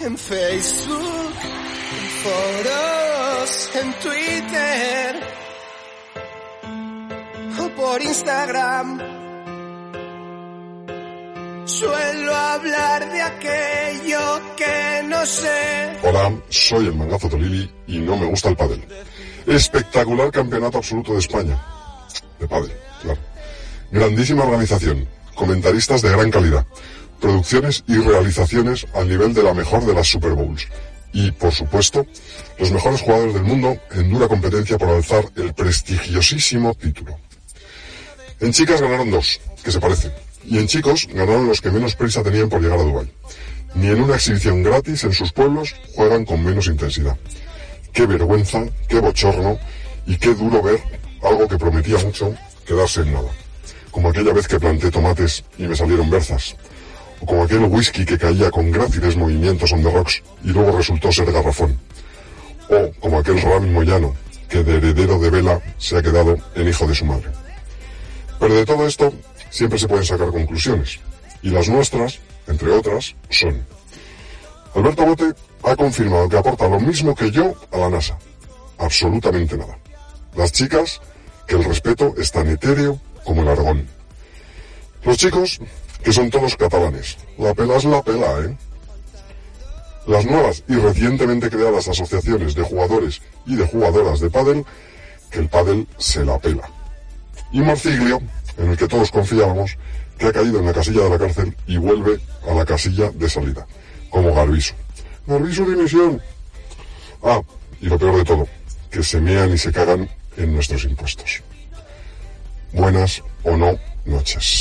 en Facebook, en foros, en Twitter o por Instagram. Suelo hablar de aquello que no sé. Hola, soy el mangazo Tolili y no me gusta el pádel. Espectacular campeonato absoluto de España. De pádel, claro. Grandísima organización, comentaristas de gran calidad, producciones y realizaciones al nivel de la mejor de las Super Bowls. Y, por supuesto, los mejores jugadores del mundo en dura competencia por alzar el prestigiosísimo título. En chicas ganaron dos, que se parecen. Y en chicos ganaron los que menos prisa tenían por llegar a Dubái. Ni en una exhibición gratis en sus pueblos juegan con menos intensidad. Qué vergüenza, qué bochorno y qué duro ver algo que prometía mucho quedarse en nada. Como aquella vez que planté tomates y me salieron berzas. O como aquel whisky que caía con gráciles movimientos on the rocks y luego resultó ser garrafón. O como aquel Rami Moyano que de heredero de vela se ha quedado en hijo de su madre. Pero de todo esto siempre se pueden sacar conclusiones. Y las nuestras, entre otras, son... Alberto Bote ha confirmado que aporta lo mismo que yo a la NASA. Absolutamente nada. Las chicas, que el respeto es tan etéreo como el argón. Los chicos, que son todos catalanes. La pela es la pela, ¿eh? Las nuevas y recientemente creadas asociaciones de jugadores y de jugadoras de pádel, que el pádel se la pela. Y Marciglio, en el que todos confiábamos, que ha caído en la casilla de la cárcel y vuelve a la casilla de salida, como Garbiso. Garbiso dimisión. Ah, y lo peor de todo, que se mean y se cagan en nuestros impuestos. Buenas o no noches.